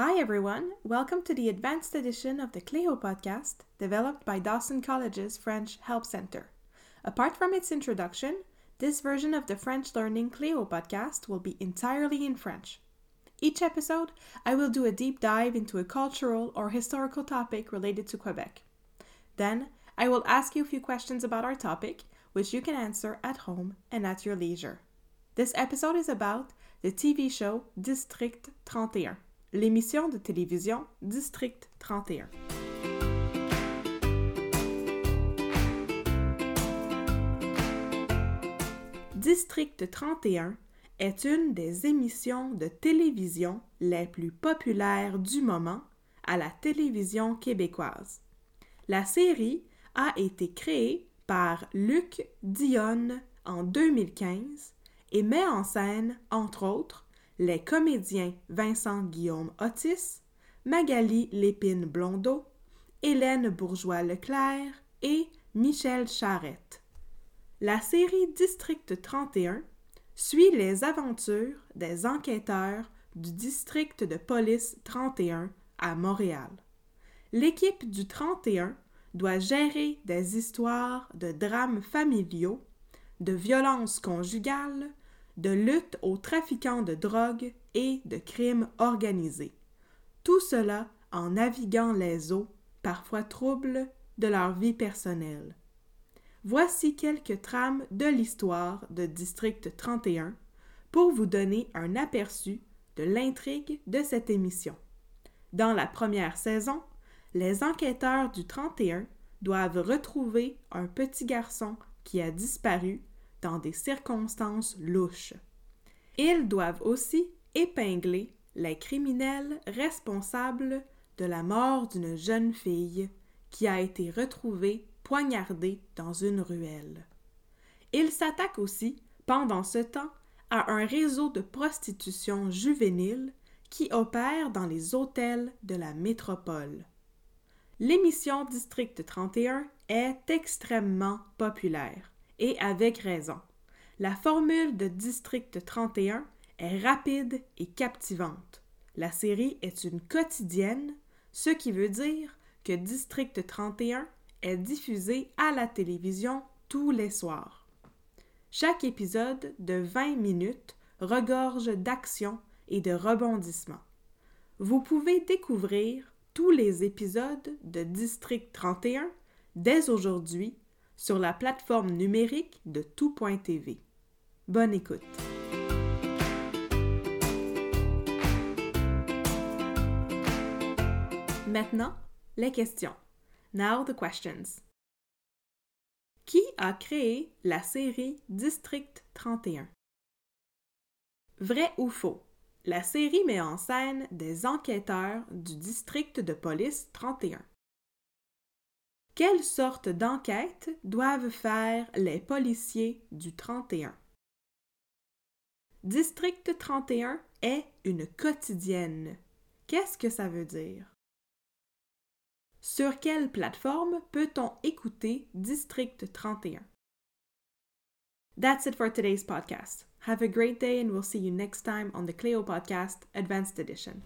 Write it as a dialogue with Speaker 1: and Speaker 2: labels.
Speaker 1: Hi, everyone. Welcome to the advanced edition of the Cleo podcast, developed by Dawson College's French Help Center. Apart from its introduction, this version of the French Learning Cleo podcast will be entirely in French. Each episode, I will do a deep dive into a cultural or historical topic related to Quebec. Then, I will ask you a few questions about our topic, which you can answer at home and at your leisure. This episode is about the TV show District 31, l'émission de télévision District 31. District 31 est une des émissions de télévision les plus populaires du moment à la télévision québécoise. La série a été créée par Luc Dionne en 2015 et met en scène, entre autres, les comédiens Vincent Guillaume Otis, Magali Lépine Blondeau, Hélène Bourgeois-Leclerc et Michel Charette. La série District 31 suit les aventures des enquêteurs du district de police 31 à Montréal. L'équipe du 31 doit gérer des histoires de drames familiaux, de violences conjugales, de lutte aux trafiquants de drogue et de crimes organisés. Tout cela en naviguant les eaux, parfois troubles, de leur vie personnelle. Voici quelques trames de l'histoire de District 31 pour vous donner un aperçu de l'intrigue de cette émission. Dans la première saison, les enquêteurs du 31 doivent retrouver un petit garçon qui a disparu dans des circonstances louches. Ils doivent aussi épingler les criminels responsables de la mort d'une jeune fille qui a été retrouvée poignardée dans une ruelle. Ils s'attaquent aussi, pendant ce temps, à un réseau de prostitution juvénile qui opère dans les hôtels de la métropole. L'émission District 31 est extrêmement populaire, et avec raison. La formule de District 31 est rapide et captivante. La série est une quotidienne, ce qui veut dire que District 31 est diffusé à la télévision tous les soirs. Chaque épisode de 20 minutes regorge d'action et de rebondissements. Vous pouvez découvrir tous les épisodes de District 31 dès aujourd'hui sur la plateforme numérique de tout.tv. Bonne écoute. Maintenant, les questions. Now the questions. Qui a créé la série District 31? Vrai ou faux? La série met en scène des enquêteurs du district de police 31. Quelle sorte d'enquête doivent faire les policiers du 31? District 31 est une quotidienne. Qu'est-ce que ça veut dire? Sur quelle plateforme peut-on écouter District 31? That's it for today's podcast. Have a great day and we'll see you next time on the Cleo Podcast Advanced Edition.